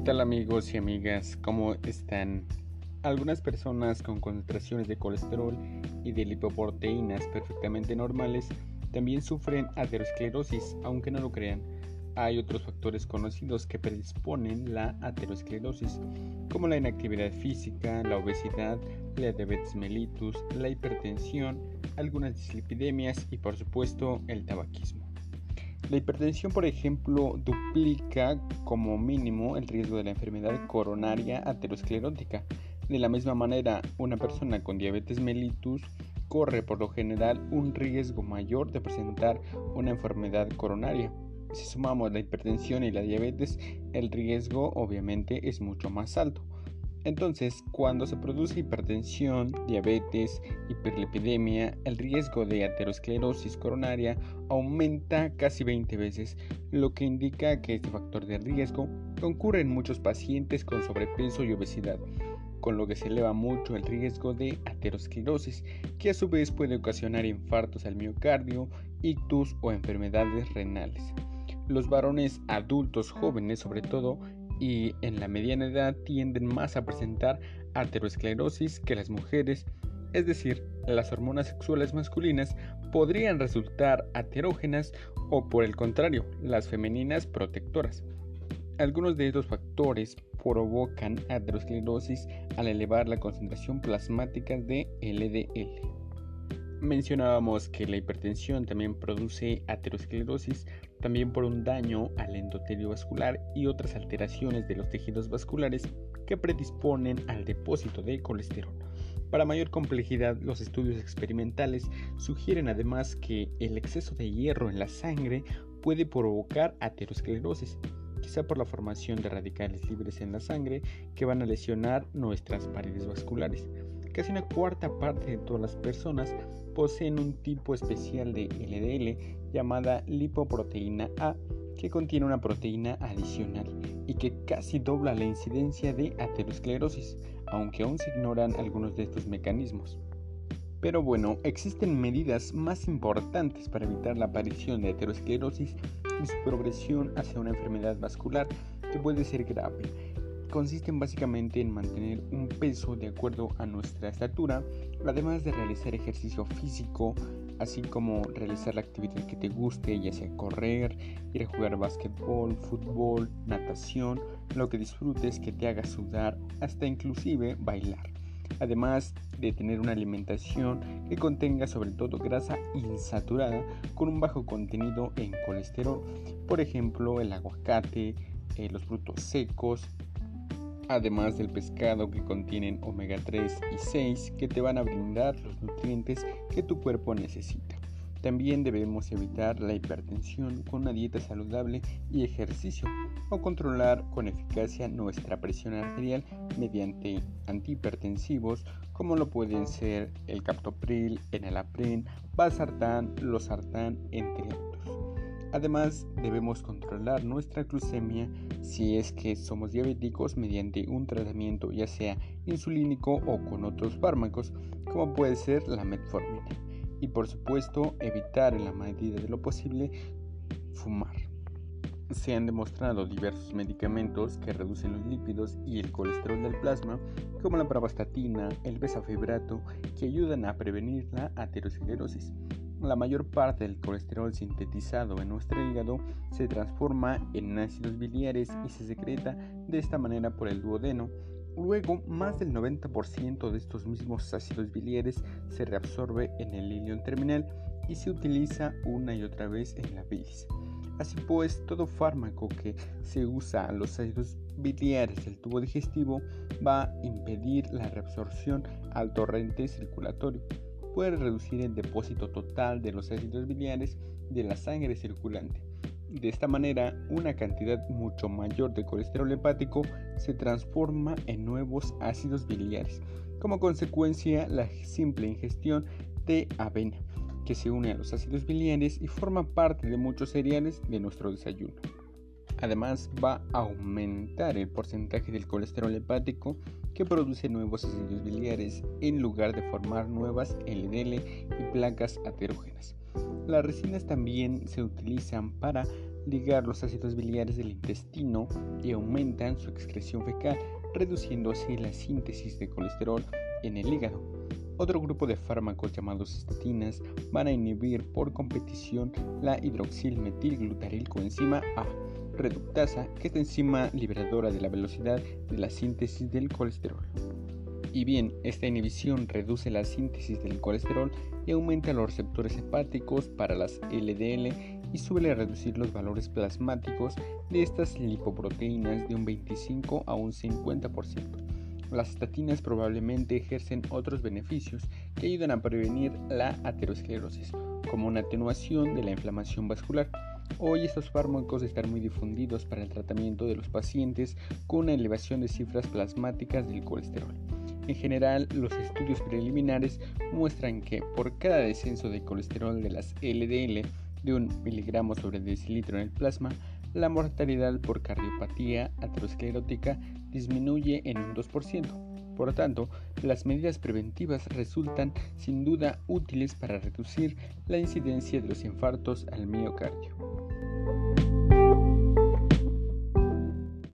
¿Qué tal amigos y amigas? ¿Cómo están? Algunas personas con concentraciones de colesterol y de lipoproteínas perfectamente normales también sufren aterosclerosis, aunque no lo crean. Hay otros factores conocidos que predisponen la aterosclerosis, como la inactividad física, la obesidad, la diabetes mellitus, la hipertensión, algunas dislipidemias y por supuesto el tabaquismo. La hipertensión, por ejemplo, duplica como mínimo el riesgo de la enfermedad coronaria aterosclerótica. De la misma manera, una persona con diabetes mellitus corre por lo general un riesgo mayor de presentar una enfermedad coronaria. Si sumamos la hipertensión y la diabetes, el riesgo obviamente es mucho más alto. Entonces, cuando se produce hipertensión, diabetes, hiperlipidemia, el riesgo de aterosclerosis coronaria aumenta casi 20 veces, lo que indica que este factor de riesgo concurre en muchos pacientes con sobrepeso y obesidad, con lo que se eleva mucho el riesgo de aterosclerosis, que a su vez puede ocasionar infartos al miocardio, ictus o enfermedades renales. Los varones adultos jóvenes, sobre todo, y en la mediana edad tienden más a presentar aterosclerosis que las mujeres, es decir, las hormonas sexuales masculinas podrían resultar aterógenas o por el contrario, las femeninas protectoras. Algunos de estos factores provocan aterosclerosis al elevar la concentración plasmática de LDL. Mencionábamos que la hipertensión también produce aterosclerosis también por un daño al endotelio vascular y otras alteraciones de los tejidos vasculares que predisponen al depósito de colesterol. Para mayor complejidad, los estudios experimentales sugieren además que el exceso de hierro en la sangre puede provocar aterosclerosis, quizá por la formación de radicales libres en la sangre que van a lesionar nuestras paredes vasculares. Casi una cuarta parte de todas las personas poseen un tipo especial de LDL llamada lipoproteína A que contiene una proteína adicional y que casi dobla la incidencia de aterosclerosis, aunque aún se ignoran algunos de estos mecanismos. Pero bueno, existen medidas más importantes para evitar la aparición de aterosclerosis y su progresión hacia una enfermedad vascular que puede ser grave consisten básicamente en mantener un peso de acuerdo a nuestra estatura, además de realizar ejercicio físico, así como realizar la actividad que te guste, ya sea correr, ir a jugar básquetbol, fútbol, natación, lo que disfrutes que te haga sudar, hasta inclusive bailar. Además de tener una alimentación que contenga sobre todo grasa insaturada con un bajo contenido en colesterol, por ejemplo el aguacate, eh, los frutos secos, además del pescado que contienen omega 3 y 6 que te van a brindar los nutrientes que tu cuerpo necesita. También debemos evitar la hipertensión con una dieta saludable y ejercicio o controlar con eficacia nuestra presión arterial mediante antihipertensivos como lo pueden ser el captopril, enalapril, valsartán, losartán, entre. Además, debemos controlar nuestra glucemia si es que somos diabéticos mediante un tratamiento ya sea insulínico o con otros fármacos, como puede ser la metformina. Y por supuesto, evitar en la medida de lo posible fumar. Se han demostrado diversos medicamentos que reducen los lípidos y el colesterol del plasma, como la pravastatina, el besafibrato, que ayudan a prevenir la aterosclerosis. La mayor parte del colesterol sintetizado en nuestro hígado se transforma en ácidos biliares y se secreta de esta manera por el duodeno. Luego, más del 90% de estos mismos ácidos biliares se reabsorbe en el ilion terminal y se utiliza una y otra vez en la bilis. Así pues, todo fármaco que se usa a los ácidos biliares del tubo digestivo va a impedir la reabsorción al torrente circulatorio puede reducir el depósito total de los ácidos biliares de la sangre circulante. De esta manera, una cantidad mucho mayor de colesterol hepático se transforma en nuevos ácidos biliares. Como consecuencia, la simple ingestión de avena, que se une a los ácidos biliares y forma parte de muchos cereales de nuestro desayuno. Además, va a aumentar el porcentaje del colesterol hepático que produce nuevos ácidos biliares en lugar de formar nuevas LDL y placas aterógenas. Las resinas también se utilizan para ligar los ácidos biliares del intestino y aumentan su excreción fecal, reduciendo así la síntesis de colesterol en el hígado. Otro grupo de fármacos llamados estatinas van a inhibir por competición la hidroxilmetilglutaril coenzima A reductasa, que es la enzima liberadora de la velocidad de la síntesis del colesterol. Y bien, esta inhibición reduce la síntesis del colesterol y aumenta los receptores hepáticos para las LDL y suele reducir los valores plasmáticos de estas lipoproteínas de un 25 a un 50%. Las estatinas probablemente ejercen otros beneficios que ayudan a prevenir la aterosclerosis, como una atenuación de la inflamación vascular. Hoy estos fármacos están muy difundidos para el tratamiento de los pacientes con una elevación de cifras plasmáticas del colesterol. En general, los estudios preliminares muestran que por cada descenso de colesterol de las LDL de un miligramo sobre decilitro en el plasma, la mortalidad por cardiopatía aterosclerótica disminuye en un 2%. Por tanto, las medidas preventivas resultan sin duda útiles para reducir la incidencia de los infartos al miocardio.